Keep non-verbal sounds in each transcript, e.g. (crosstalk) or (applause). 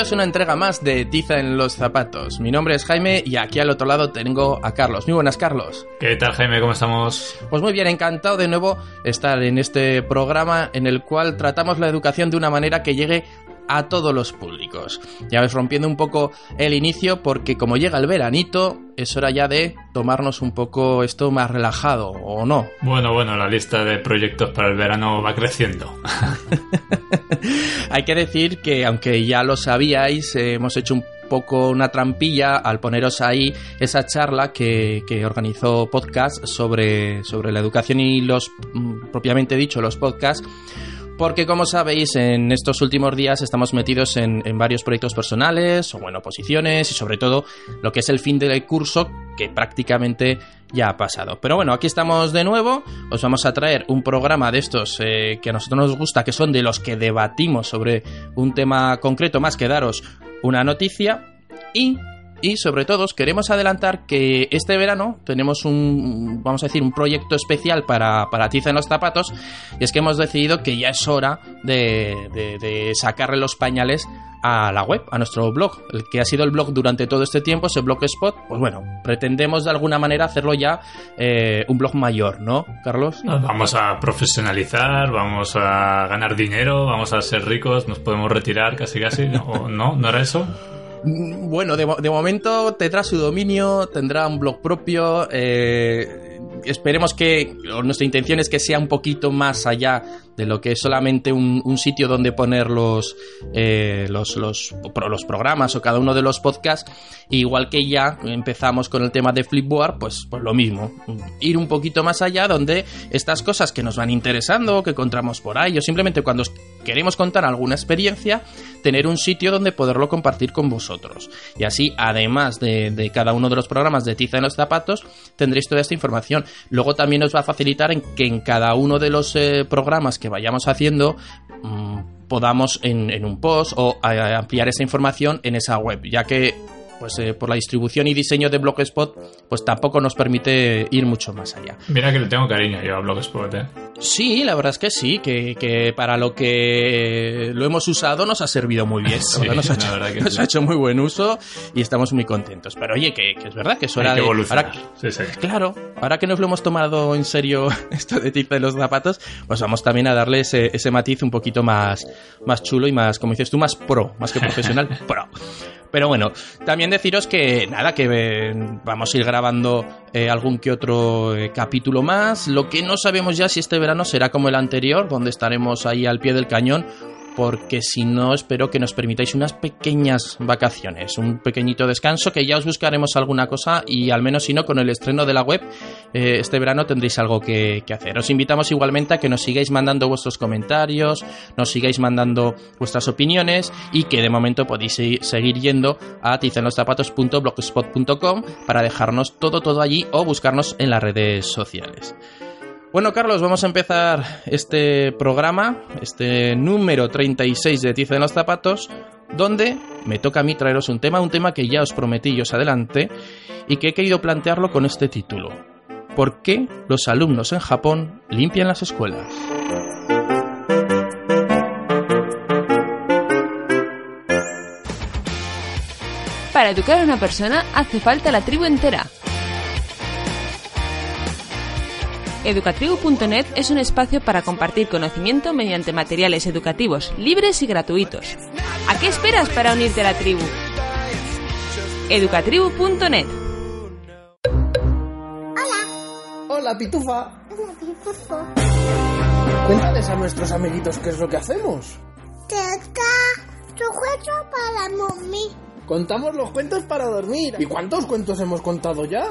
Bienvenidos a una entrega más de Tiza en los zapatos. Mi nombre es Jaime y aquí al otro lado tengo a Carlos. Muy buenas, Carlos. ¿Qué tal, Jaime? ¿Cómo estamos? Pues muy bien, encantado de nuevo estar en este programa en el cual tratamos la educación de una manera que llegue a todos los públicos. Ya ves, rompiendo un poco el inicio, porque como llega el veranito, es hora ya de tomarnos un poco esto más relajado, ¿o no? Bueno, bueno, la lista de proyectos para el verano va creciendo. (laughs) Hay que decir que, aunque ya lo sabíais, eh, hemos hecho un poco una trampilla al poneros ahí esa charla que, que organizó podcast sobre, sobre la educación y los, mm, propiamente dicho, los podcasts porque como sabéis en estos últimos días estamos metidos en, varios proyectos personales o bueno posiciones y sobre todo lo que es el fin del curso que prácticamente ya ha pasado. Pero bueno aquí estamos de nuevo. Os vamos a traer un programa de estos eh, que a nosotros nos gusta que son de los que debatimos sobre un tema concreto. Más que daros una noticia y y sobre todo os queremos adelantar que este verano tenemos un, vamos a decir, un proyecto especial para, para Tiza en los zapatos y es que hemos decidido que ya es hora de, de, de, sacarle los pañales a la web, a nuestro blog, el que ha sido el blog durante todo este tiempo, ese blogspot, pues bueno, pretendemos de alguna manera hacerlo ya eh, un blog mayor, ¿no, Carlos? Nos vamos a profesionalizar, vamos a ganar dinero, vamos a ser ricos, nos podemos retirar casi casi, ¿no? ¿No, ¿No era eso? Bueno, de, de, momento tendrá su dominio, tendrá un blog propio. Eh, esperemos que nuestra intención es que sea un poquito más allá de lo que es solamente un, sitio donde poner los, eh, los, los, los, programas o cada uno de los podcasts. Igual que ya empezamos con el tema de Flipboard, pues, pues lo mismo. Ir un poquito más allá donde estas cosas que nos van interesando, que encontramos por ahí, o simplemente cuando queremos contar alguna experiencia, tener un sitio donde poderlo compartir con vosotros. Y así, además de, de cada uno de los programas de Tiza en los zapatos, tendréis toda esta información. Luego también os va a facilitar en que en cada uno de los eh, programas que vayamos haciendo mmm, podamos en, un post o a, ampliar esa información en esa web, ya que pues eh, por la distribución y diseño de Blogspot, pues tampoco nos permite ir mucho más allá. Mira que le tengo cariño yo a Blogspot, ¿eh? Sí, la verdad es que sí, que, que para lo que lo hemos usado nos ha servido muy bien. (laughs) Sí, nos, ha hecho, nos sí. ha hecho, muy buen uso y estamos muy contentos. Pero oye, que, que es verdad que eso Hay era que de. Ahora, sí. Claro, ahora que nos lo hemos tomado en serio (laughs) esto de tiza de los zapatos, pues vamos también a darle ese, ese matiz un poquito más, más chulo y más, como dices tú, más pro, más que (laughs) profesional, pro. Pero bueno, también deciros que nada, que eh, vamos a ir grabando eh, algún que otro eh, capítulo más. Lo que no sabemos ya si este verano será como el anterior, donde estaremos ahí al pie del cañón, porque si no, espero que nos permitáis unas pequeñas vacaciones, un pequeñito descanso, que ya os buscaremos alguna cosa y al menos si no, con el estreno de la web, eh, este verano tendréis algo que, hacer. Os invitamos igualmente a que nos sigáis mandando vuestros comentarios, nos sigáis mandando vuestras opiniones y que de momento podéis seguir yendo a tizenloszapatos.blogspot.com para dejarnos todo, todo allí o buscarnos en las redes sociales. Bueno, Carlos, vamos a empezar este programa, este número 36 de Tiza en los Zapatos, donde me toca a mí traeros un tema, un tema que ya os prometí y os adelante, y que he querido plantearlo con este título. ¿Por qué los alumnos en Japón limpian las escuelas? Para educar a una persona hace falta la tribu entera. Educatribu.net es un espacio para compartir conocimiento mediante materiales educativos libres y gratuitos. ¿A qué esperas para unirte a la tribu? Educatribu.net Hola. Hola, Pitufa. Hola, Pitufa. Cuéntales a nuestros amiguitos qué es lo que hacemos. Toca tu cuento para mami. Contamos los cuentos para dormir. ¿Y cuántos cuentos hemos contado ya?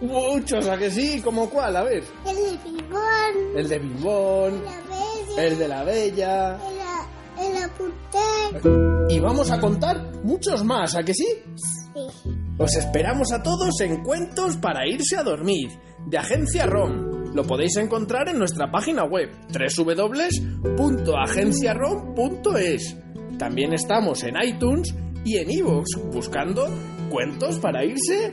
Muchos, ¿a que sí? ¿Como cuál? A ver. El de Bibón. El de Bimbón. La Bella. El de la Bella. El, el apuntar. Y vamos a contar muchos más, ¿a que sí? Sí. Os esperamos a todos en Cuentos para irse a dormir, de Agencia ROM. Lo podéis encontrar en nuestra página web www.agenciarom.es. También estamos en iTunes y en iVoox buscando cuentos para irse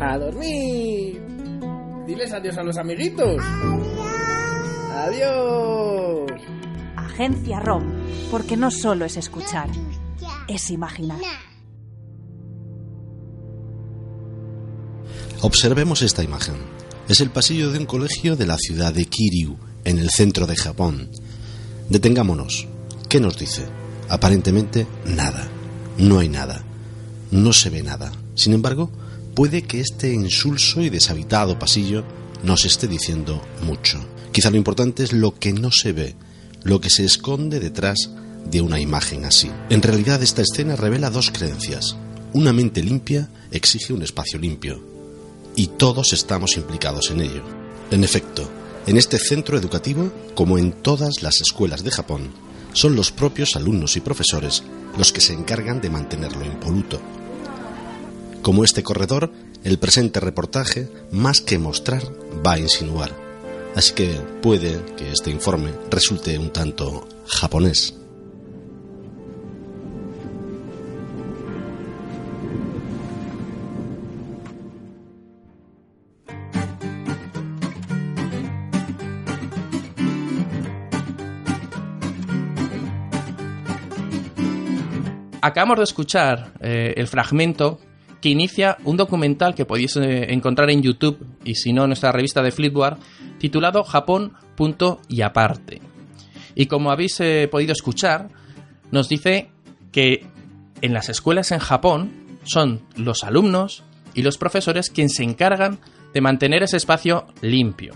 a dormir. Diles adiós a los amiguitos. Adiós. Adiós. Agencia ROM, porque no solo es escuchar, es imaginar. Observemos esta imagen. Es el pasillo de un colegio de la ciudad de Kiryu, en el centro de Japón. Detengámonos. ¿Qué nos dice? Aparentemente nada. No hay nada. No se ve nada. Sin embargo, puede que este insulso y deshabitado pasillo nos esté diciendo mucho. Quizá lo importante es lo que no se ve, lo que se esconde detrás de una imagen así. En realidad esta escena revela dos creencias. Una mente limpia exige un espacio limpio. Y todos estamos implicados en ello. En efecto, en este centro educativo, como en todas las escuelas de Japón, son los propios alumnos y profesores los que se encargan de mantenerlo impoluto. Como este corredor, el presente reportaje, más que mostrar, va a insinuar. Así que puede que este informe resulte un tanto japonés. Acabamos de escuchar eh, el fragmento que inicia un documental que podéis eh, encontrar en YouTube y si no en nuestra revista de Flipboard titulado Japón, punto y aparte. Y como habéis eh, podido escuchar, nos dice que en las escuelas en Japón son los alumnos y los profesores quienes se encargan de mantener ese espacio limpio.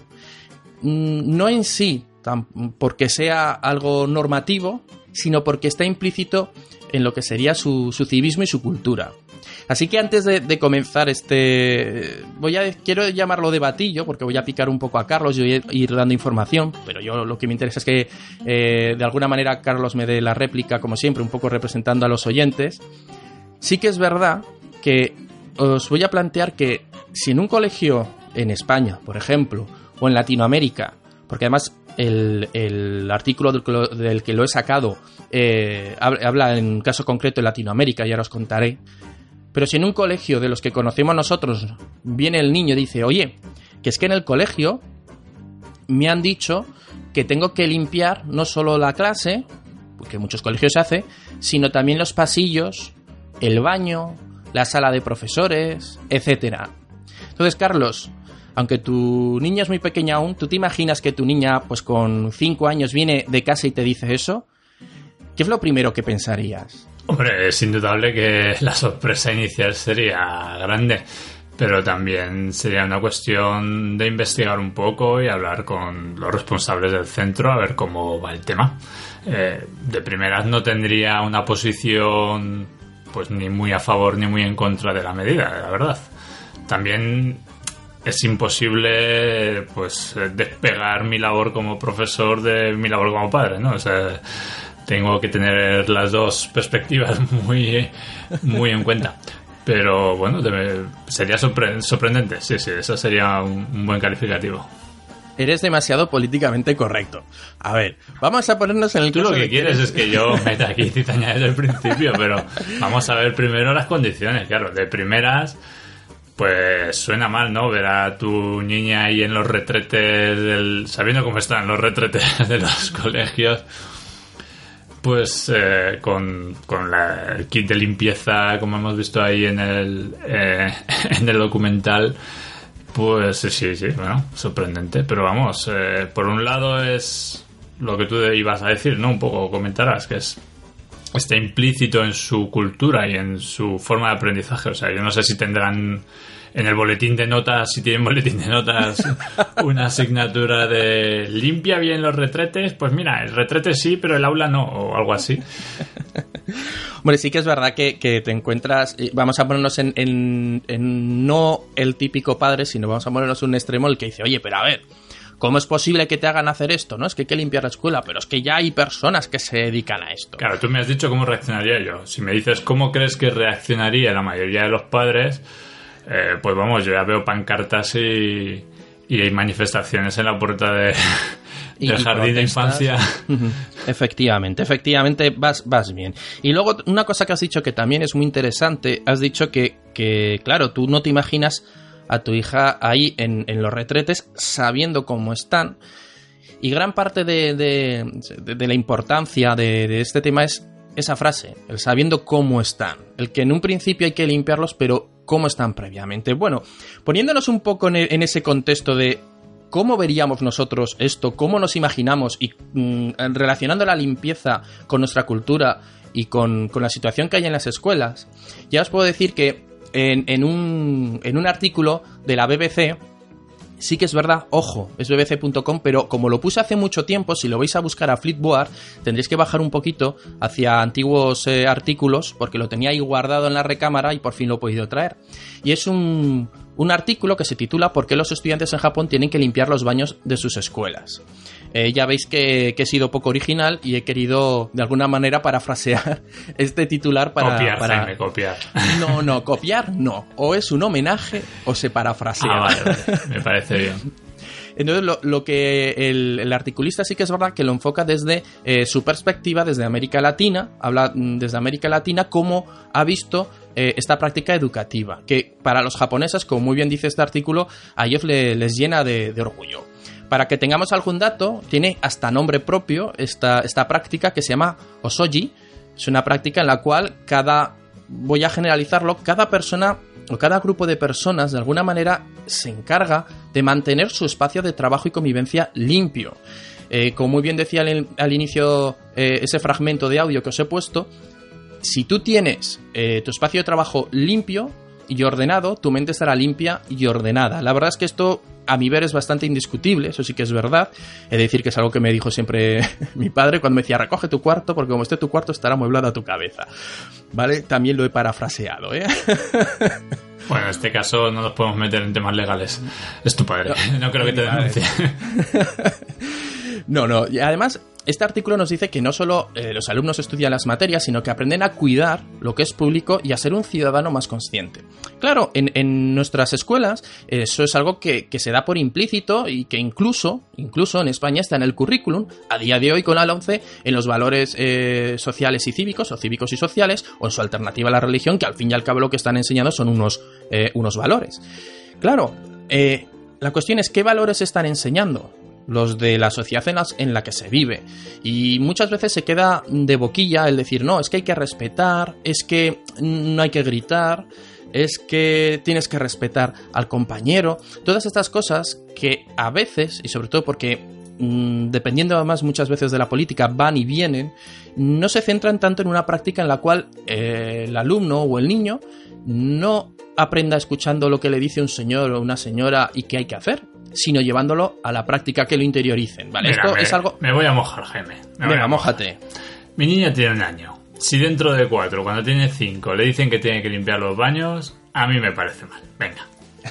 Mm, No en sí porque sea algo normativo, sino porque está implícito en lo que sería su, su civismo y su cultura. Así que antes de, de comenzar este, voy a quiero llamarlo debatillo porque voy a picar un poco a Carlos y voy a ir dando información, pero yo lo que me interesa es que eh, de alguna manera Carlos me dé la réplica como siempre, un poco representando a los oyentes. Sí que es verdad que os voy a plantear que si en un colegio en España, por ejemplo, o en Latinoamérica, porque además el, el artículo del que lo, he sacado eh, hab- habla en un caso concreto en Latinoamérica, ya os contaré, pero si en un colegio de los que conocemos nosotros viene el niño y dice, oye, que es que en el colegio me han dicho que tengo que limpiar no solo la clase, que en muchos colegios se hace, sino también los pasillos, el baño, la sala de profesores, etcétera. Entonces, Carlos, aunque tu niña es muy pequeña aún, ¿tú te imaginas que tu niña, pues con 5 años, viene de casa y te dice eso? ¿Qué es lo primero que pensarías? Hombre, es indudable que la sorpresa inicial sería grande, pero también sería una cuestión de investigar un poco y hablar con los responsables del centro a ver cómo va el tema. Eh, de primeras no tendría una posición pues ni muy a favor ni muy en contra de la medida, la verdad. También es imposible pues despegar mi labor como profesor de mi labor como padre, ¿no? O sea, tengo que tener las dos perspectivas (laughs) muy, muy en cuenta. Pero bueno, sería sorpre- sorprendente, sí, sí, eso sería un, un buen calificativo. Eres demasiado políticamente correcto. A ver, vamos a ponernos en el Tú lo que quieres es que yo (laughs) meta aquí cizaña desde el principio, pero vamos a ver primero las condiciones, claro. De primeras, pues suena mal, ¿no? Ver a tu niña ahí en los retretes, del, sabiendo cómo están los retretes (laughs) de los colegios, pues eh, con, con la- el kit de limpieza, como hemos visto ahí en el, eh, (laughs) en el documental, pues sí, sí, bueno, sorprendente. Pero vamos, eh, por un lado es lo que tú ibas a decir, ¿no? Un poco comentarás, que es está implícito en su cultura y en su forma de aprendizaje. O sea, yo no sé si tendrán en el boletín de notas, si tienen boletín de notas, (laughs) una asignatura de limpia bien los retretes. Pues mira, el retrete sí, pero el aula no, o algo así. Hombre, sí que es verdad que, que te encuentras. y Vamos a ponernos en, en- en no el típico padre, sino vamos a ponernos un extremo el que dice, oye, pero a ver, ¿cómo es posible que te hagan hacer esto? No es que hay que limpiar la escuela, pero es que ya hay personas que se dedican a esto. Claro, tú me has dicho cómo reaccionaría yo. Si me dices cómo crees que reaccionaría la mayoría de los padres, eh, pues vamos, yo ya veo pancartas y, y hay manifestaciones en la puerta de, Y- jardín de infancia. Efectivamente, efectivamente vas, vas bien. Y luego una cosa que has dicho que también es muy interesante, has dicho que, que claro, tú no te imaginas a tu hija ahí en, en los retretes sabiendo cómo están. Y gran parte de, de- de- de la importancia de, de este tema es esa frase, el sabiendo cómo están. El que en un principio hay que limpiarlos, pero cómo están previamente. Bueno, poniéndonos un poco en, e- en ese contexto de cómo veríamos nosotros esto, cómo nos imaginamos y mm, relacionando la limpieza con nuestra cultura y con, con la situación que hay en las escuelas, ya os puedo decir que en, en un, en un artículo de la BBC, sí que es verdad, ojo, es bbc.com, pero como lo puse hace mucho tiempo, si lo vais a buscar a Flipboard, tendréis que bajar un poquito hacia antiguos eh, artículos, porque lo tenía ahí guardado en la recámara y por fin lo he podido traer. Y es un, un artículo que se titula ¿Por qué los estudiantes en Japón tienen que limpiar los baños de sus escuelas? Eh, ya veis que, que he sido poco original y he querido de alguna manera parafrasear (laughs) este titular para... copiar, para- Jaime, copiar. No, no, copiar no. O es un homenaje o se parafrasea. Ah, vale, vale. Me parece bien. Entonces, lo, lo que el, el articulista sí que es verdad que lo enfoca desde eh, su perspectiva, desde América Latina, habla mm, desde América Latina, cómo ha visto eh, esta práctica educativa, que para los japoneses, como muy bien dice este artículo, a ellos le- les llena de, de orgullo. Para que tengamos algún dato, tiene hasta nombre propio esta, esta práctica que se llama Osoji. Es una práctica en la cual cada, voy a generalizarlo, cada persona o cada grupo de personas de alguna manera se encarga de mantener su espacio de trabajo y convivencia limpio. Eh, como muy bien decía al, inicio eh, ese fragmento de audio que os he puesto, si tú tienes eh, tu espacio de trabajo limpio y ordenado, tu mente estará limpia y ordenada. La verdad es que esto, a mi ver, es bastante indiscutible, eso sí que es verdad. He de decir que es algo que me dijo siempre (laughs) mi padre cuando me decía, recoge tu cuarto, porque como esté tu cuarto estará amueblada tu cabeza. ¿Vale? También lo he parafraseado, ¿eh? (laughs) Bueno, en este caso no nos podemos meter en temas legales. Es tu padre. No, creo que te denuncie. (laughs) No, no. Y además, este artículo nos dice que no solo eh, los alumnos estudian las materias, sino que aprenden a cuidar lo que es público y a ser un ciudadano más consciente. Claro, en, nuestras escuelas eso es algo que, se da por implícito y que incluso, incluso en España está en el currículum, a día de hoy con la 11, en los valores eh, sociales y cívicos, o cívicos y sociales, o en su alternativa a la religión, que al fin y al cabo lo que están enseñando son unos, eh, unos valores. Claro, la cuestión es qué valores están enseñando los de la sociedad en, las- en la que se vive. Y muchas veces se queda de boquilla el decir, no, es que hay que respetar, es que no hay que gritar, es que tienes que respetar al compañero. Todas estas cosas que a veces, y sobre todo porque mm, dependiendo además muchas veces de la política, van y vienen, no se centran tanto en una práctica en la cual eh, el alumno o el niño no aprenda escuchando lo que le dice un señor o una señora y qué hay que hacer, sino llevándolo a la práctica que lo interioricen. ¿vale? Mira, Esto me, es algo... me voy a mojar, Jaime. Me Venga, a mojar. mójate. Mi niña tiene un año. Si dentro de cuatro, cuando tiene cinco, le dicen que tiene que limpiar los baños, a mí me parece mal. Venga.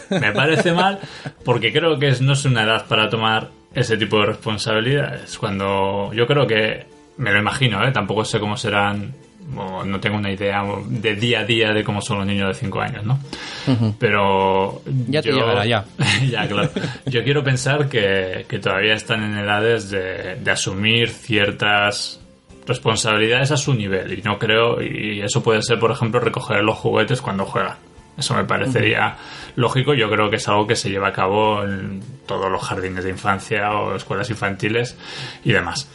Me parece mal porque creo que es, no es una edad para tomar ese tipo de responsabilidades. Cuando yo creo que, me lo imagino, ¿eh? tampoco sé cómo serán, o no tengo una idea de día a día de cómo son los niños de cinco años, ¿no? Pero Ya te llegará, ya. (laughs) ya, claro. Yo quiero pensar que, que todavía están en edades de, de asumir ciertas responsabilidades a su nivel. Y no creo, y eso puede ser, por ejemplo, recoger los juguetes cuando juegan. Eso me parecería lógico. Yo creo que es algo que se lleva a cabo en todos los jardines de infancia o escuelas infantiles y demás.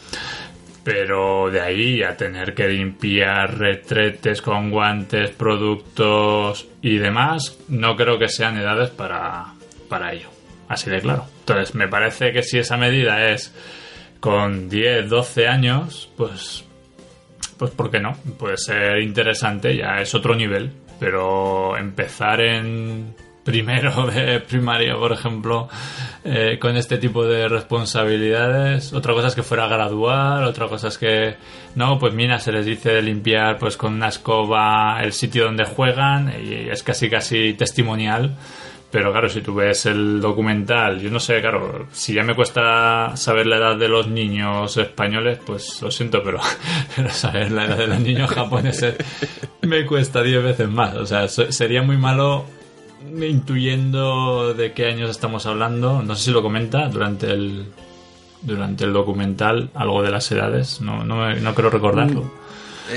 Pero de ahí a tener que limpiar retretes con guantes, productos y demás, no creo que sean edades para, para ello. Así de claro. Entonces, me parece que si esa medida es con 10, 12 años, pues, pues ¿por qué no? Puede ser interesante, ya es otro nivel. Pero empezar en primero (laughs) de primaria, por ejemplo, eh, con este tipo de responsabilidades. Otra cosa es que fuera gradual, otra cosa es que, no, pues mira, se les dice de limpiar pues con una escoba el sitio donde juegan y es casi casi testimonial. Pero claro, si tú ves el documental, yo no sé, claro, si ya me cuesta saber la edad de los niños españoles, pues lo siento, pero, (laughs) pero saber la edad de los niños japoneses me cuesta 10 veces más. O sea, sería muy malo intuyendo de qué años estamos hablando. No sé si lo comenta durante el durante el documental algo de las edades. No, no, no creo recordarlo. Eh,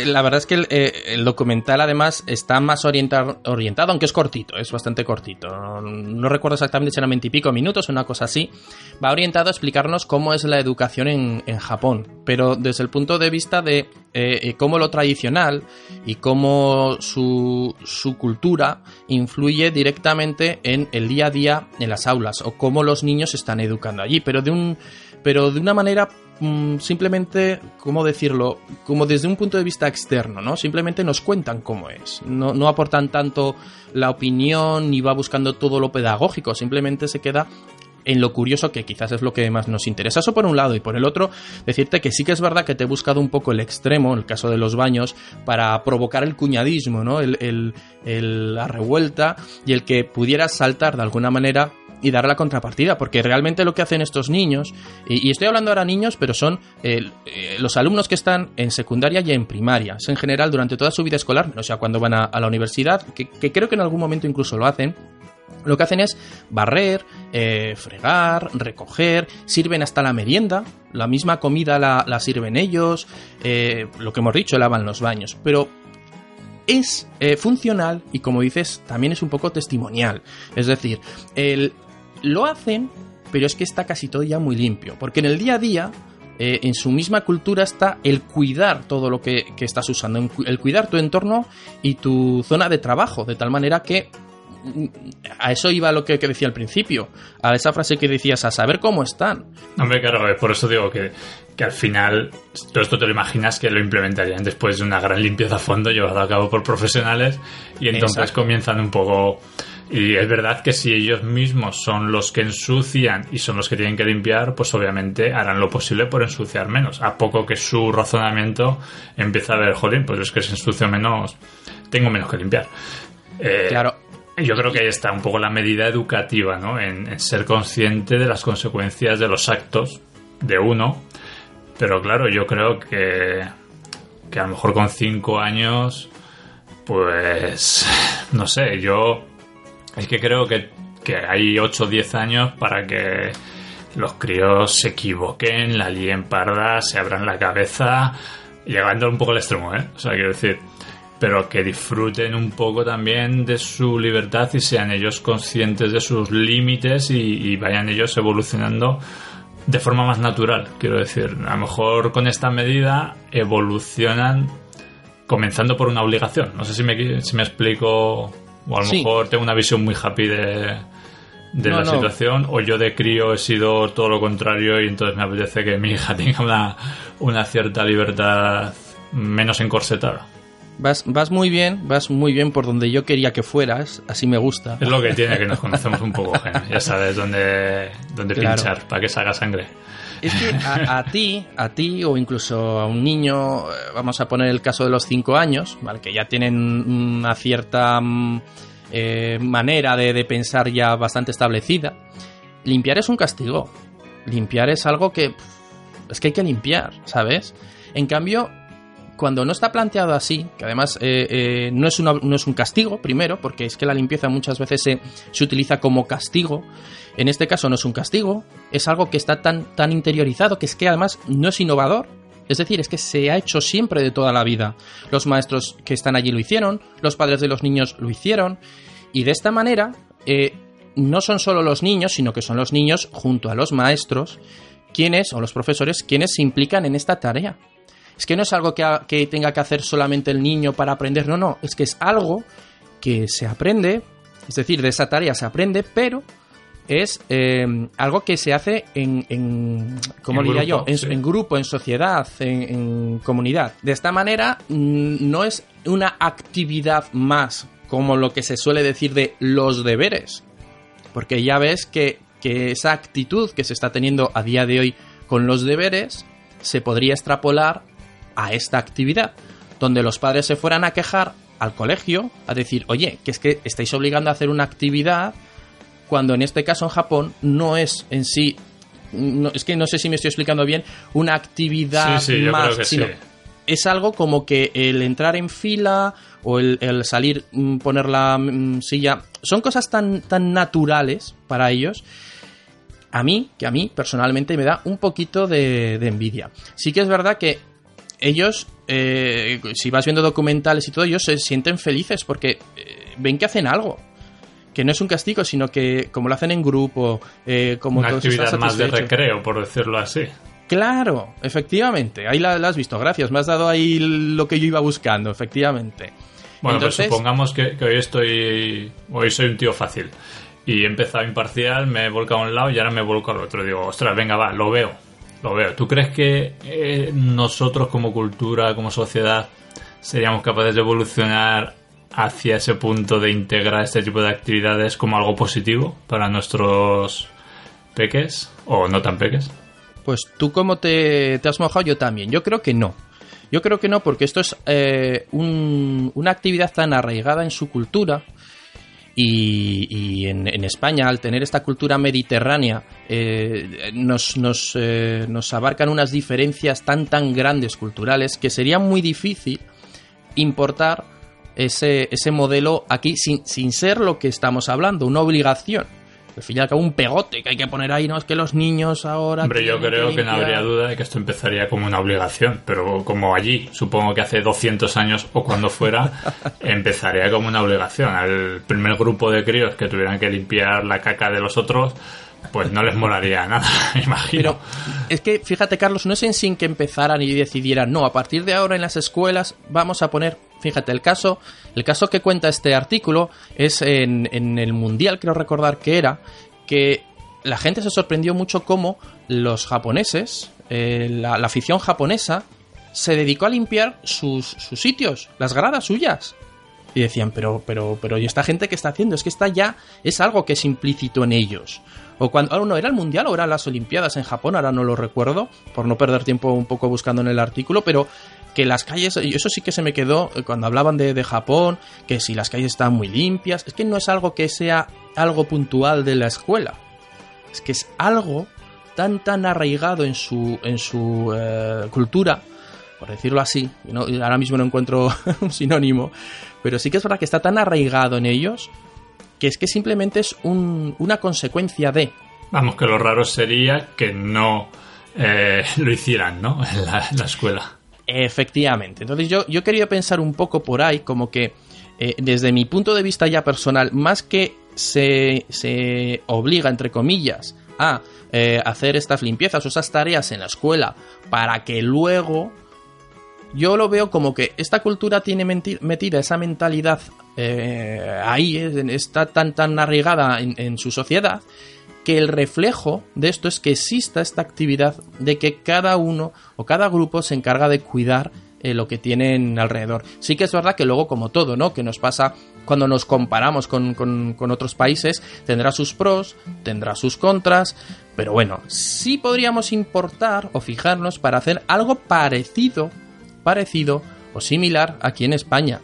La verdad es que el, eh, documental además está más orienta- orientado, aunque es cortito, es bastante cortito. No, recuerdo exactamente si eran veintipico minutos o una cosa así. Va orientado a explicarnos cómo es la educación en, en Japón, pero desde el punto de vista de eh, eh, cómo lo tradicional y cómo su, su cultura influye directamente en el día a día en las aulas o cómo los niños están educando allí, pero de un pero de una manera mm, simplemente, ¿cómo decirlo? Como desde un punto de vista externo, ¿no? Simplemente nos cuentan cómo es. No, no aportan tanto la opinión ni va buscando todo lo pedagógico, simplemente se queda en lo curioso que quizás es lo que más nos interesa. Eso por un lado y por el otro, decirte que sí que es verdad que te he buscado un poco el extremo, en el caso de los baños, para provocar el cuñadismo, ¿no? El, el- el- la revuelta y el que pudieras saltar de alguna manera y dar la contrapartida, porque realmente lo que hacen estos niños, y, estoy hablando ahora niños, pero son eh, eh, los alumnos que están en secundaria y en primaria, es en general durante toda su vida escolar, o sea, cuando van a, la universidad, que, creo que en algún momento incluso lo hacen, lo que hacen es barrer, eh, fregar, recoger, sirven hasta la merienda, la misma comida la, sirven ellos, lo que hemos dicho, lavan los baños, pero es funcional y como dices, también es un poco testimonial. Es decir, el, lo hacen, pero es que está casi todo ya muy limpio, porque en el día a día... eh, en su misma cultura está el cuidar todo lo que, que estás usando, el cuidar tu entorno y tu zona de trabajo, de tal manera que a eso iba lo que, que decía al principio, a esa frase que decías, a saber cómo están. Hombre, claro, eh, por eso digo que, que al final todo esto te lo imaginas que lo implementarían después de una gran limpieza a fondo llevada a cabo por profesionales y entonces Exacto. comienzan un poco... Y es verdad que si ellos mismos son los que ensucian y son los que tienen que limpiar, pues obviamente harán lo posible por ensuciar menos. A poco que su razonamiento empieza a ver, joder, pues es que si ensucio menos, tengo menos que limpiar. Eh, Claro, yo creo que ahí está un poco la medida educativa, ¿no? En, en ser consciente de las consecuencias de los actos de uno. Pero claro, yo creo que, que a lo mejor con cinco años, pues, no sé, yo es que creo que, que hay 8 o 10 años para que los críos se equivoquen, la líen parda, se abran la cabeza, llegando un poco al extremo, ¿eh? O sea, quiero decir, pero que disfruten un poco también de su libertad y sean ellos conscientes de sus límites y, y vayan ellos evolucionando de forma más natural, quiero decir. A lo mejor con esta medida evolucionan comenzando por una obligación. No sé si me, si me explico, o a lo Sí. mejor tengo una visión muy happy de, de No, la no. situación, o yo de crío he sido todo lo contrario y entonces me apetece que mi hija (laughs) tenga una, una cierta libertad menos encorsetada. vas, vas muy bien, vas muy bien por donde yo quería que fueras, así me gusta. Es lo que tiene que nos conocemos un poco, Gen. Ya sabes dónde, dónde Claro. pinchar para que salga sangre. Es que a, a ti, a ti o incluso a un niño, eh, vamos a poner el caso de los 5 años, ¿vale? que ya tienen una cierta mm, eh, manera de, pensar ya bastante establecida, limpiar es un castigo. Limpiar es algo que es que hay que limpiar, ¿sabes? En cambio, cuando no está planteado así, que además eh, eh, no, es no es un castigo, primero, porque es que la limpieza muchas veces se, se utiliza como castigo, en este caso no es un castigo, es algo que está tan, tan interiorizado que es que además no es innovador. Es decir, es que se ha hecho siempre de toda la vida. Los maestros que están allí lo hicieron, los padres de los niños lo hicieron, y de esta manera eh, no son solo los niños, sino que son los niños junto a los maestros quienes, o los profesores, quienes se implican en esta tarea. Es que no es algo que, ha- que tenga que hacer solamente el niño para aprender, no, no, es que es algo que se aprende, es decir, de esa tarea se aprende, pero es eh, algo que se hace en, en ¿cómo En diría grupo, yo? En, sí. en grupo, en sociedad, en, comunidad. De esta manera, no es una actividad más como lo que se suele decir de los deberes, porque ya ves que, que esa actitud que se está teniendo a día de hoy con los deberes se podría extrapolar a esta actividad, donde los padres se fueran a quejar al colegio, a decir, oye, que es que estáis obligando a hacer una actividad, cuando en este caso en Japón no es en sí, no- es que no sé si me estoy explicando bien, una actividad Sí, sí, yo más, sino sí. es algo como que el entrar en fila o el, el salir, mm, poner la mm, silla, son cosas tan, tan naturales para ellos. A mí, que a mí personalmente me da un poquito de, de envidia. Sí que es verdad que ellos, eh, si vas viendo documentales y todo, ellos se sienten felices porque eh, ven que hacen algo. Que no es un castigo, sino que como lo hacen en grupo, eh, como Una todos están actividad más de recreo, por decirlo así. Claro, efectivamente. Ahí la, la has visto. Gracias. Me has dado ahí lo que yo iba buscando, efectivamente. Bueno, Entonces- pues supongamos que, que hoy estoy. Hoy soy un tío fácil. Y he empezado imparcial, me he volcado a un lado y ahora me vuelco al otro. Digo, ostras, venga, va, lo veo. Lo veo. ¿Tú crees que eh, nosotros, como cultura, como sociedad, seríamos capaces de evolucionar hacia ese punto de integrar este tipo de actividades como algo positivo para nuestros peques? ¿O no tan peques? Pues tú como te, has mojado, yo también. Yo creo que no. Yo creo que no, porque esto es eh, un- una actividad tan arraigada en su cultura. Y, en, en España, al tener esta cultura mediterránea, eh, nos, nos, eh, nos abarcan unas diferencias tan tan grandes culturales que sería muy difícil importar ese, ese modelo aquí sin, sin ser lo que estamos hablando, una obligación. Al fin y al cabo, un pegote que hay que poner ahí, no es que los niños ahora. Hombre, yo creo que no habría duda de que esto empezaría como una obligación, pero como allí, supongo que hace 200 años o cuando fuera, (laughs) empezaría como una obligación. Al primer grupo de críos que tuvieran que limpiar la caca de los otros, pues no les molaría nada, (laughs) imagino. Pero es que, fíjate, Carlos, no es en sí que empezaran y decidieran, no, a partir de ahora en las escuelas vamos a poner, fíjate, el caso, el caso que cuenta este artículo es en, en el Mundial, creo recordar que era, que la gente se sorprendió mucho cómo los japoneses, eh, la, afición japonesa, se dedicó a limpiar sus, sitios, las gradas suyas. Y decían, pero, pero, pero, ¿y esta gente qué está haciendo? Es que está ya, es algo que es implícito en ellos. O cuando, ah, no, era el Mundial o eran las Olimpiadas en Japón, ahora no lo recuerdo, por no perder tiempo un poco buscando en el artículo, pero que las calles, y eso sí que se me quedó eh, cuando hablaban de, de Japón, que si las calles están muy limpias, es que no es algo que sea algo puntual de la escuela, es que es algo tan tan arraigado en su, en su eh, cultura, por decirlo así, no- ahora mismo no encuentro (laughs) un sinónimo, pero sí que es verdad que está tan arraigado en ellos que es que simplemente es un- una consecuencia de. Vamos, que lo raro sería que no eh, (laughs) lo hicieran, ¿no? (laughs) En la escuela. Efectivamente. Entonces yo, yo quería pensar un poco por ahí, como que eh, desde mi punto de vista ya personal, más que se, se obliga, entre comillas, a eh, hacer estas limpiezas o esas tareas en la escuela para que luego yo lo veo como que esta cultura tiene metida esa mentalidad eh, ahí, está tan, tan arraigada en, en su sociedad, que el reflejo de esto es que exista esta actividad de que cada uno o cada grupo se encarga de cuidar eh, lo que tienen alrededor. Sí que es verdad que luego, como todo, ¿no? Que nos pasa cuando nos comparamos con, con- con otros países, tendrá sus pros, tendrá sus contras, pero bueno, sí podríamos importar o fijarnos para hacer algo parecido, parecido o similar aquí en España.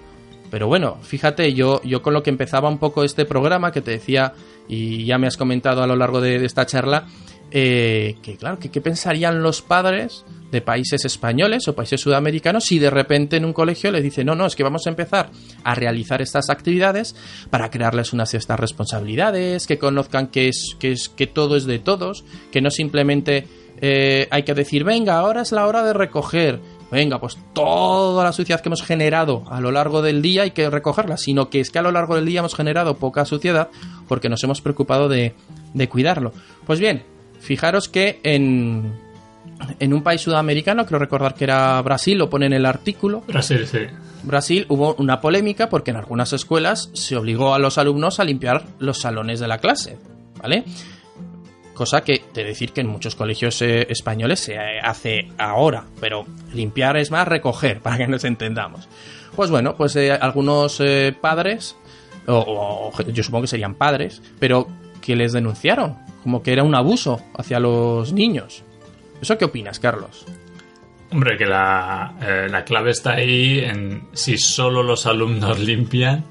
Pero bueno, fíjate, yo, yo con lo que empezaba un poco este programa, que te decía, y ya me has comentado a lo largo de, esta charla, eh, que claro, que qué pensarían los padres de países españoles o países sudamericanos si de repente en un colegio les dicen, no, no, es que vamos a empezar a realizar estas actividades para crearles unas ciertas responsabilidades, que conozcan que, es, que, es, que todo es de todos, que no simplemente eh, hay que decir, venga, ahora es la hora de recoger. Venga, pues toda la suciedad que hemos generado a lo largo del día hay que recogerla, sino que es que a lo largo del día hemos generado poca suciedad porque nos hemos preocupado de, de cuidarlo. Pues bien, fijaros que en, en un país sudamericano, creo recordar que era Brasil, lo pone en el artículo, Brasil, sí. Brasil hubo una polémica porque en algunas escuelas se obligó a los alumnos a limpiar los salones de la clase, ¿vale? Cosa que, de decir que en muchos colegios eh, españoles se hace ahora, pero limpiar es más recoger, (laughs) para que nos entendamos. Pues bueno, pues eh, algunos eh, padres, o, o yo supongo que serían padres, pero que les denunciaron, como que era un abuso hacia los niños. ¿Eso qué opinas, Carlos? Hombre, que la, la clave está ahí en si solo los alumnos (laughs) limpian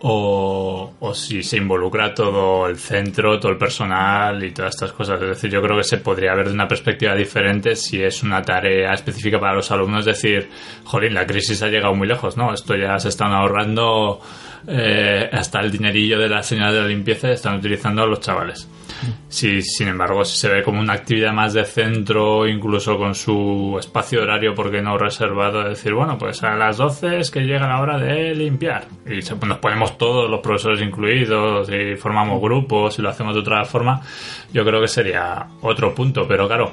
o, o si se involucra todo el centro, todo el personal y todas estas cosas. Es decir, yo creo que se podría ver de una perspectiva diferente si es una tarea específica para los alumnos. Es decir, jolín, la crisis ha llegado muy lejos, ¿no? Esto ya se están ahorrando eh, hasta el dinerillo de la señora de la limpieza están utilizando los chavales. Si, sin embargo, si se ve como una actividad más de centro, incluso con su espacio horario, porque no reservado, es decir, bueno, pues a las 12 es que llega la hora de limpiar. Y nos ponemos todos, los profesores incluidos, y formamos grupos y lo hacemos de otra forma, yo creo que sería otro punto. Pero claro,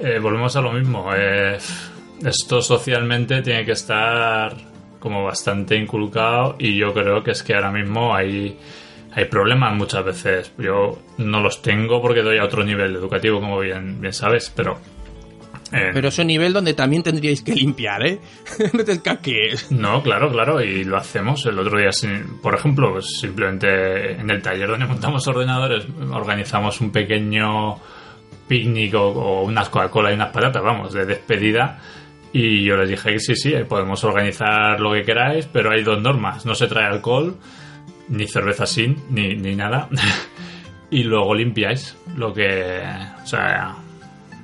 eh, volvemos a lo mismo. eh, esto socialmente tiene que estar como bastante inculcado y yo creo que es que ahora mismo hay, hay problemas muchas veces. Yo no los tengo porque doy a otro nivel educativo, como bien, bien sabes, pero... eh, Pero es un nivel donde también tendríais que limpiar, ¿eh? (laughs) no te. No, claro, claro, y lo hacemos. El otro día, sin- por ejemplo, pues simplemente en el taller donde montamos ordenadores, organizamos un pequeño picnic o, o unas Coca-Cola y unas patatas, vamos, de despedida. Y yo les dije que sí, sí, podemos organizar lo que queráis, pero hay dos normas. No se trae alcohol, ni cerveza sin, ni, ni nada. (laughs) y luego limpiáis lo que... O sea,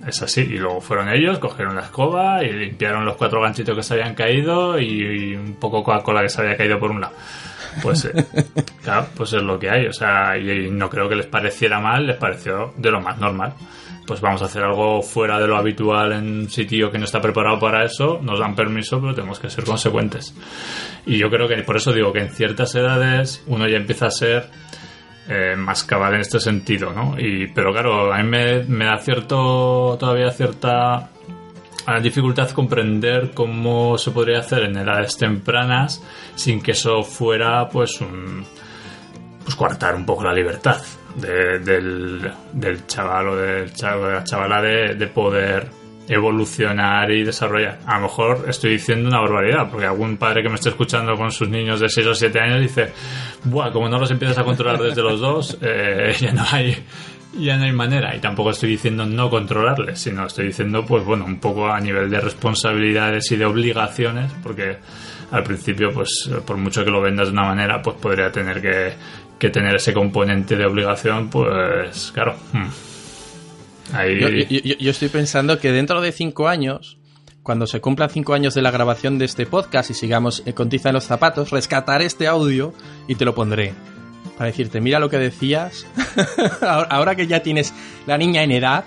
es así. Y luego fueron ellos, cogieron la escoba y limpiaron los cuatro ganchitos que se habían caído y, y un poco Coca-Cola que se había caído por un lado. Pues, eh, (laughs) claro, pues es lo que hay. O sea, y, y no creo que les pareciera mal, les pareció de lo más normal. Pues vamos a hacer algo fuera de lo habitual en un sitio que no está preparado para eso, nos dan permiso, pero tenemos que ser consecuentes. Y yo creo que por eso digo que en ciertas edades uno ya empieza a ser eh, más cabal en este sentido, ¿no? Y, pero claro, a mí me, me da cierto, todavía cierta eh, dificultad comprender cómo se podría hacer en edades tempranas sin que eso fuera, pues, un, pues coartar un poco la libertad de- del, del chaval o del chaval, de la chavala de, de poder evolucionar y desarrollar. A lo mejor estoy diciendo una barbaridad, porque algún padre que me esté escuchando con sus niños de 6 o 7 años dice, Buah, como no los empiezas a controlar desde los dos, (laughs) eh, ya no hay ya no hay manera. Y tampoco estoy diciendo no controlarles, sino estoy diciendo, pues bueno, un poco a nivel de responsabilidades y de obligaciones, porque al principio, pues por mucho que lo vendas de una manera, pues podría tener que, que tener ese componente de obligación, pues claro. hmm. Ahí... Yo, yo- estoy pensando que dentro de cinco años, cuando se cumplan cinco años de la grabación de este podcast y sigamos eh, con tiza en los zapatos, rescataré este audio y te lo pondré. Para decirte, mira lo que decías. (laughs) ahora que ya tienes la niña en edad,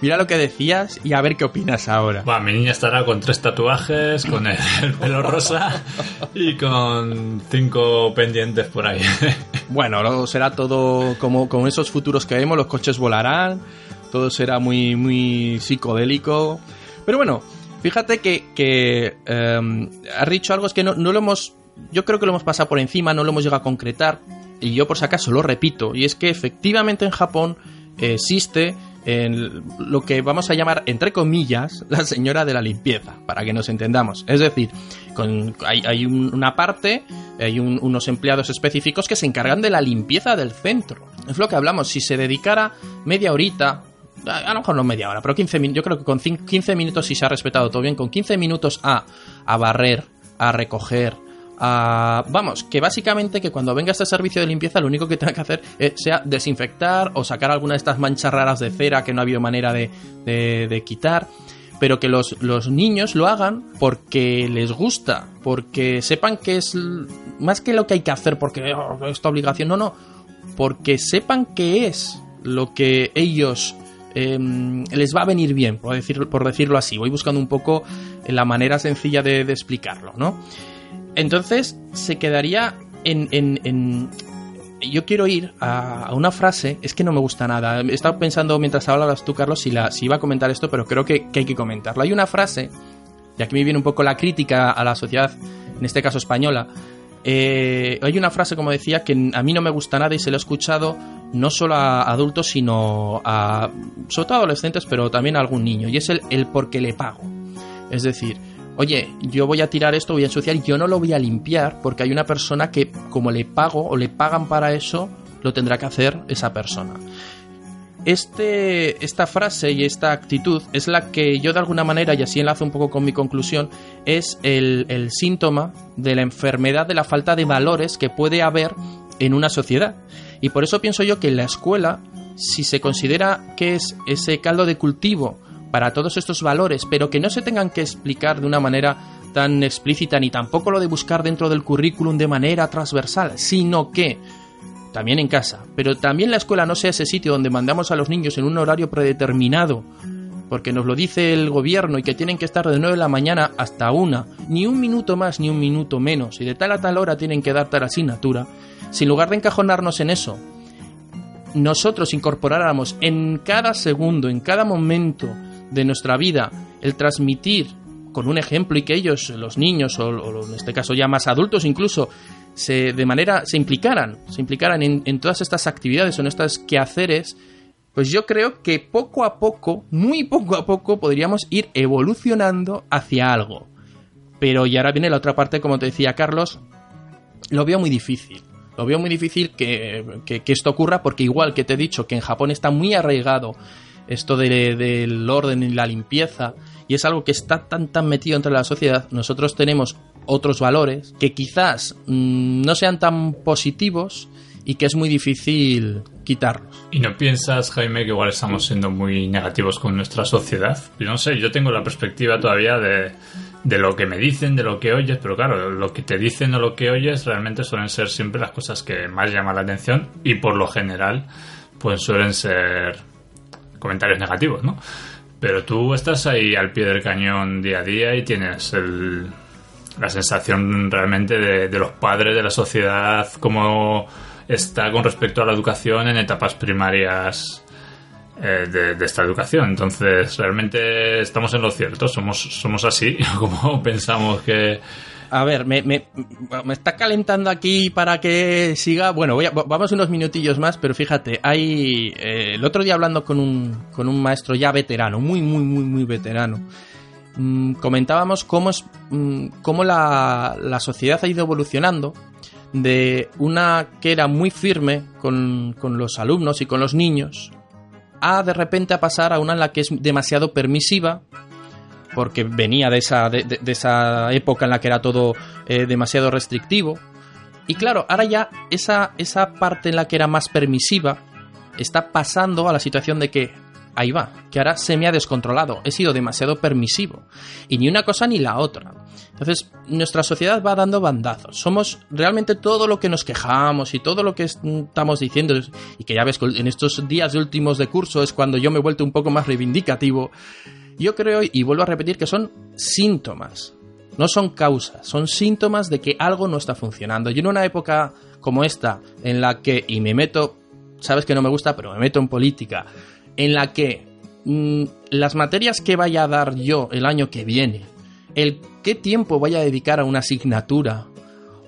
mira lo que decías y a ver qué opinas ahora. Buah, mi niña estará con tres tatuajes, con el, (laughs) el pelo rosa y con cinco pendientes por ahí. (laughs) Bueno, luego será todo como con esos futuros que vemos, los coches volarán, todo será muy, muy psicodélico. Pero bueno, fíjate que, que eh, has dicho algo, es que no, no lo hemos, yo creo que lo hemos pasado por encima, no lo hemos llegado a concretar, y yo por si acaso lo repito, y es que efectivamente en Japón existe en lo que vamos a llamar, entre comillas, (laughs) la señora de la limpieza, para que nos entendamos. Es decir, con, hay, un- una parte, hay un- unos empleados específicos que se encargan de la limpieza del centro. Es lo que hablamos, si se dedicara media horita, a, lo mejor no media hora, pero 15 minutos, yo creo que con cin- 15 minutos, si se ha respetado todo bien, con 15 minutos a, a barrer, a recoger, a... Vamos, que básicamente que cuando venga este servicio de limpieza lo único que tenga que hacer eh, sea desinfectar o sacar alguna de estas manchas raras de cera que no ha habido manera de, quitar, pero que los, niños lo hagan porque les gusta, porque sepan que es más que lo que hay que hacer porque oh, esta obligación, no, no, porque sepan que es lo que ellos em, les va a venir bien, por decirlo así. Voy buscando un poco la manera sencilla de, de explicarlo, ¿no? Entonces se quedaría en, en- en- Yo quiero ir a, a una frase, es que no me gusta nada. He estado pensando mientras hablabas tú, Carlos, si, la, si iba a comentar esto, pero creo que, que hay que comentarlo. Hay una frase, y aquí me viene un poco la crítica a la sociedad, en este caso española. Eh, hay una frase, como decía, que a mí no me gusta nada y se lo he escuchado no solo a adultos, sino a, sobre todo a adolescentes, pero también a algún niño, y es el, el porque le pago. Es decir, oye, yo voy a tirar esto, voy a ensuciar, yo no lo voy a limpiar porque hay una persona que como le pago o le pagan para eso, lo tendrá que hacer esa persona. este, esta frase y esta actitud es la que yo de alguna manera, y así enlazo un poco con mi conclusión, es el, síntoma de la enfermedad de la falta de valores que puede haber en una sociedad. Y por eso pienso yo que la escuela, si se considera que es ese caldo de cultivo para todos estos valores, pero que no se tengan que explicar de una manera tan explícita ni tampoco lo de buscar dentro del currículum de manera transversal, sino que también en casa, pero también la escuela no sea ese sitio donde mandamos a los niños en un horario predeterminado, porque nos lo dice el gobierno y que tienen que estar de 9 de la mañana hasta una, ni un minuto más ni un minuto menos, y de tal a tal hora tienen que dar tal asignatura, si en lugar de encajonarnos en eso, nosotros incorporáramos en cada segundo, en cada momento de nuestra vida, el transmitir con un ejemplo y que ellos, los niños, o, en este caso ya más adultos incluso, se, de manera, se implicaran, se implicaran en, todas estas actividades o en estos quehaceres, pues yo creo que poco a poco, muy poco a poco, podríamos ir evolucionando hacia algo. Pero y ahora viene la otra parte, como te decía Carlos, lo veo muy difícil. Lo veo muy difícil que- que esto ocurra porque igual que te he dicho que en Japón está muy arraigado esto de- del orden y la limpieza y es algo que está tan tan metido entre la sociedad, nosotros tenemos otros valores que quizás mm, no sean tan positivos y que es muy difícil quitarlos. ¿Y no piensas, Jaime, que igual estamos siendo muy negativos con nuestra sociedad? Yo no sé, yo tengo la perspectiva todavía de, de lo que me dicen, de lo que oyes, pero claro, lo que te dicen o lo que oyes realmente suelen ser siempre las cosas que más llaman la atención y por lo general pues suelen ser comentarios negativos, ¿no? Pero tú estás ahí al pie del cañón día a día y tienes el, la sensación realmente de, de los padres, de la sociedad, cómo está con respecto a la educación en etapas primarias eh, de, de esta educación. Entonces, realmente estamos en lo cierto, somos, somos así, (laughs) como pensamos que... A ver, me, me- me está calentando aquí para que siga. Bueno, voy a- vamos unos minutillos más, pero fíjate, hay. eh, el otro día hablando con un, con un maestro ya veterano, muy, muy, muy, muy veterano, mm, comentábamos cómo, es, mm, cómo la, la sociedad ha ido evolucionando de una que era muy firme con, con los alumnos y con los niños, a de repente a pasar a una en la que es demasiado permisiva porque venía de esa, de, esa época en la que era todo eh, demasiado restrictivo. Y claro, ahora ya esa, esa parte en la que era más permisiva está pasando a la situación de que ahí va, que ahora se me ha descontrolado, he sido demasiado permisivo. Y ni una cosa ni la otra. Entonces, nuestra sociedad va dando bandazos. Somos realmente todo lo que nos quejamos y todo lo que es- estamos diciendo, y que ya ves en estos días últimos de curso es cuando yo me he vuelto un poco más reivindicativo. Yo creo, y vuelvo a repetir, que son síntomas. No son causas, son síntomas de que algo no está funcionando. Y en una época como esta, en la que, y me meto, sabes que no me gusta, pero me meto en política, en la que mm, las materias que vaya a dar yo el año que viene, el qué tiempo vaya a dedicar a una asignatura,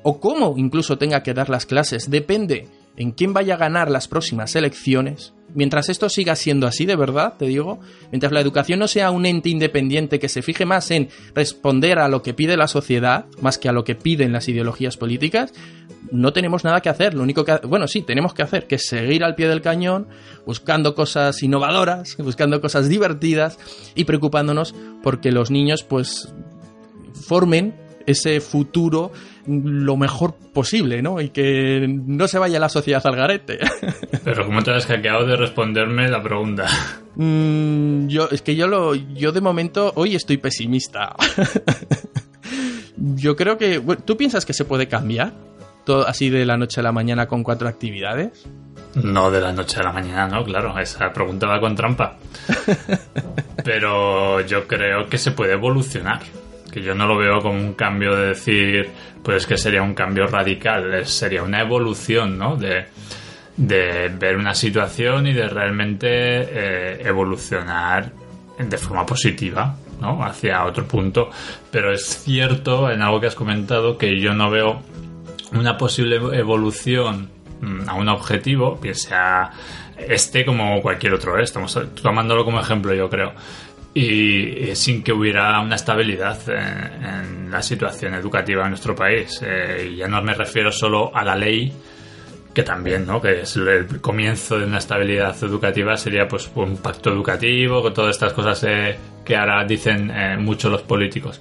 o cómo incluso tenga que dar las clases, depende en quién vaya a ganar las próximas elecciones. Mientras esto siga siendo así de verdad, te digo, mientras la educación no sea un ente independiente que se fije más en responder a lo que pide la sociedad, más que a lo que piden las ideologías políticas, no tenemos nada que hacer. Lo único que, bueno, sí, tenemos que hacer que es seguir al pie del cañón, buscando cosas innovadoras, buscando cosas divertidas y preocupándonos porque los niños, pues, formen ese futuro lo mejor posible, ¿no? Y que no se vaya la sociedad al garete. (laughs) Pero ¿cómo te has hackeado de responderme la pregunta? Mm, yo, es que yo lo, yo de momento hoy estoy pesimista. (laughs) yo creo que, bueno, ¿tú piensas que se puede cambiar? Todo así de la noche a la mañana con cuatro actividades. No de la noche a la mañana, no, claro, esa pregunta va con trampa. (laughs) Pero yo creo que se puede evolucionar. Que yo no lo veo como un cambio de decir, pues que sería un cambio radical, sería una evolución, ¿no? De, de ver una situación y de realmente eh, evolucionar de forma positiva, ¿no? Hacia otro punto. Pero es cierto, en algo que has comentado, que yo no veo una posible evolución mm, a un objetivo, bien sea este como cualquier otro, ¿eh? estamos tomándolo como ejemplo, yo creo. Y, eh, sin que hubiera una estabilidad en, en la situación educativa en nuestro país. Eh, ya no me refiero solo a la ley, que también, ¿no? Que es el comienzo de una estabilidad educativa sería pues un pacto educativo con todas estas cosas eh, que ahora dicen eh, mucho los políticos.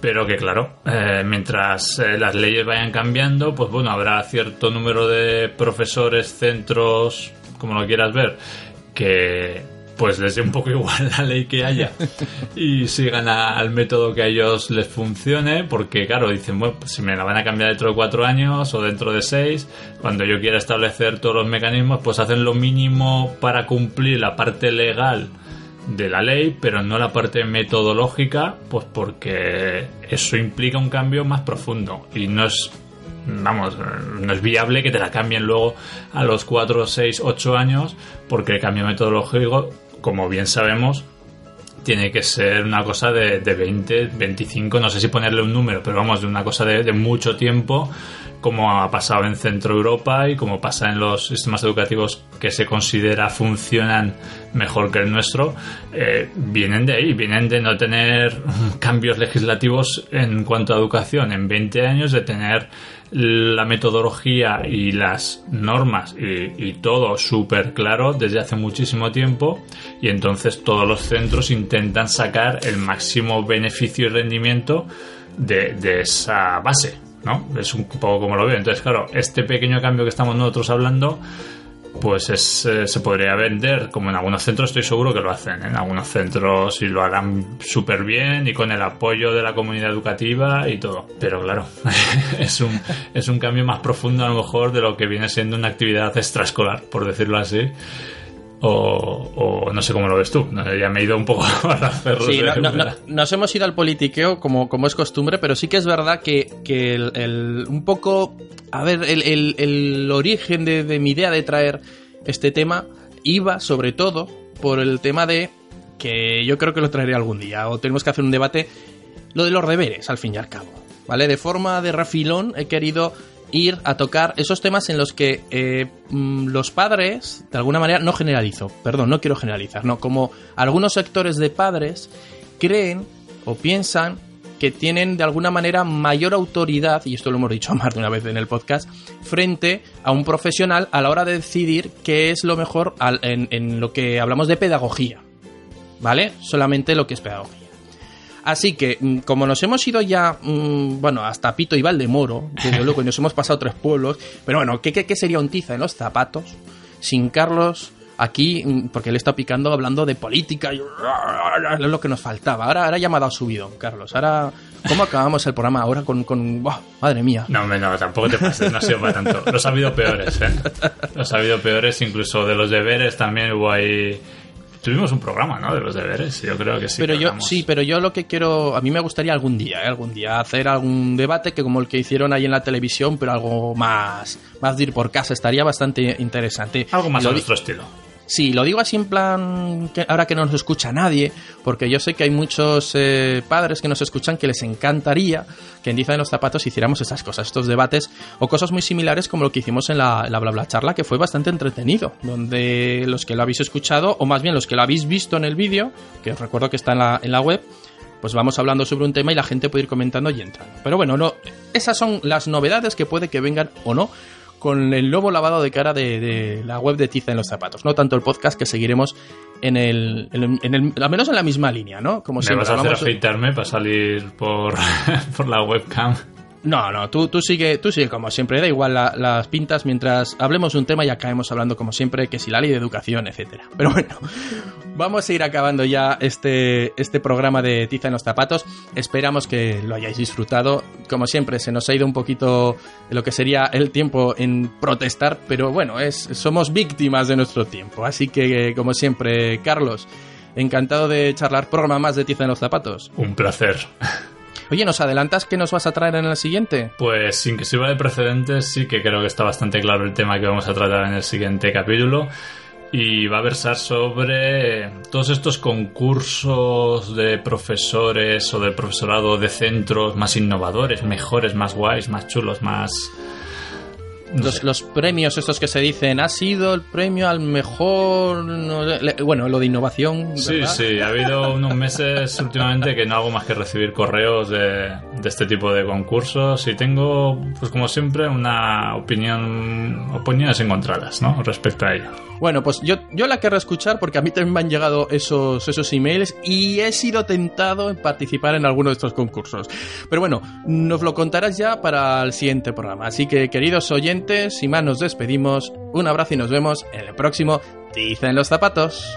Pero que claro, eh, mientras eh, las leyes vayan cambiando, pues bueno, habrá cierto número de profesores, centros, como lo quieras ver, que pues les dé un poco igual la ley que haya y sigan a- al método que a ellos les funcione, porque claro, dicen, bueno, pues si me la van a cambiar dentro de cuatro años o dentro de seis, cuando yo quiera establecer todos los mecanismos, pues hacen lo mínimo para cumplir la parte legal de la ley, pero no la parte metodológica, pues porque eso implica un cambio más profundo y no es vamos, no es viable que te la cambien luego a los 4, 6, 8 años, porque el cambio metodológico, como bien sabemos, tiene que ser una cosa de, de 20, 25, no sé si ponerle un número, pero vamos, de una cosa de, mucho tiempo, como ha pasado en Centro Europa y como pasa en los sistemas educativos que se considera funcionan mejor que el nuestro, eh, vienen de ahí, vienen de no tener (laughs) cambios legislativos en cuanto a educación en 20 años, de tener la metodología y las normas y, todo súper claro desde hace muchísimo tiempo y entonces todos los centros intentan sacar el máximo beneficio y rendimiento de, de esa base, ¿no? Es un poco como lo veo. Entonces, claro, este pequeño cambio que estamos nosotros hablando pues es, eh, se podría vender, como en algunos centros estoy seguro que lo hacen, ¿eh? en algunos centros y lo harán súper bien y con el apoyo de la comunidad educativa y todo. Pero claro, (laughs) es un, es un cambio más profundo a lo mejor de lo que viene siendo una actividad extraescolar, por decirlo así. O, o no sé cómo lo ves tú, No sé, ya me he ido un poco (laughs) a las cerros Sí, no- no- nos hemos ido al politiqueo como, como es costumbre, pero sí que es verdad que, que el, el- un poco, a ver, el, el- el origen de, de mi idea de traer este tema iba sobre todo por el tema de que yo creo que lo traeré algún día, o tenemos que hacer un debate, lo de los deberes, al fin y al cabo, ¿vale? De forma de refilón he querido ir a tocar esos temas en los que eh, mm, los padres, de alguna manera, no generalizo, perdón, no quiero generalizar, no, como algunos sectores de padres creen o piensan que tienen de alguna manera mayor autoridad, y esto lo hemos dicho (laughs) más de una vez en el podcast, frente a un profesional a la hora de decidir qué es lo mejor al- en, en lo que hablamos de pedagogía. ¿Vale? Solamente lo que es pedagogía. Así que, mm, como nos hemos ido ya, mm, bueno, hasta Pito y Valdemoro, desde luego, y nos hemos pasado tres pueblos, pero bueno, ¿qué, qué, qué sería un tiza en los zapatos sin Carlos aquí? mm, Porque le está picando hablando de política y es lo que nos faltaba. Ahora, ahora ya me ha dado subido, Carlos. Ahora, ¿cómo acabamos el programa ahora con, con madre mía? No, no, tampoco te pases, no ha sido para tanto. Los ha habido peores, ¿eh? Los ha habido peores, incluso de los deberes también hubo ahí... Tuvimos un programa, ¿no? De los deberes, yo creo que sí. pero que yo hablamos. sí, pero yo lo que quiero, a mí me gustaría algún día, ¿eh? algún día hacer algún debate que como el que hicieron ahí en la televisión, pero algo más, más de ir por casa, estaría bastante interesante. Algo más a nuestro estilo. Sí, lo digo así en plan que ahora que no nos escucha nadie, porque yo sé que hay muchos eh, padres que nos escuchan que les encantaría que en Diza de los Zapatos hiciéramos estas cosas, estos debates o cosas muy similares como lo que hicimos en la, bla bla charla, que fue bastante entretenido, donde los que lo habéis escuchado, o más bien los que lo habéis visto en el vídeo, que os recuerdo que está en la, en la web, pues vamos hablando sobre un tema y la gente puede ir comentando y entrando. Pero bueno, no, esas son las novedades que puede que vengan o no con el nuevo lavado de cara de, de la web de Tiza en los zapatos. No tanto el podcast que seguiremos en el, en el, en el- al menos en la misma línea, ¿no? Como ¿Me siempre. vas a hacer afeitarme para salir por, (laughs) por la webcam? No, no, tú, tú sigue, tú sigue como siempre, da igual la- las pintas mientras hablemos un tema y acabemos hablando como siempre, que si la ley de educación, etcétera. (laughs) Pero bueno, vamos a ir acabando ya este, este programa de Tiza en los zapatos. Esperamos que lo hayáis disfrutado. Como siempre, se nos ha ido un poquito lo que sería el tiempo en protestar, pero bueno, es, somos víctimas de nuestro tiempo. Así que, como siempre, Carlos, encantado de charlar programa más de Tiza en los zapatos. Un placer. Oye, ¿nos adelantas qué nos vas a traer en el siguiente? Pues sin que sirva de precedentes, sí que creo que está bastante claro el tema que vamos a tratar en el siguiente capítulo. Y va a versar sobre todos estos concursos de profesores o del profesorado de centros más innovadores, mejores, más guays, más chulos, más los, premios estos que se dicen, ha sido el premio al mejor, no sé, le- bueno, lo de innovación. Sí, ¿verdad? sí, ha habido unos meses (laughs) últimamente que no hago más que recibir correos de, de este tipo de concursos y tengo, pues como siempre, una opinión, opiniones encontradas, ¿no? Respecto a ello. Bueno, pues yo, yo la querré escuchar porque a mí también me han llegado esos, esos emails y he sido tentado en participar en alguno de estos concursos. Pero bueno, nos lo contarás ya para el siguiente programa. Así que, queridos oyentes, sin más nos despedimos. Un abrazo y nos vemos en el próximo Tiza en los zapatos.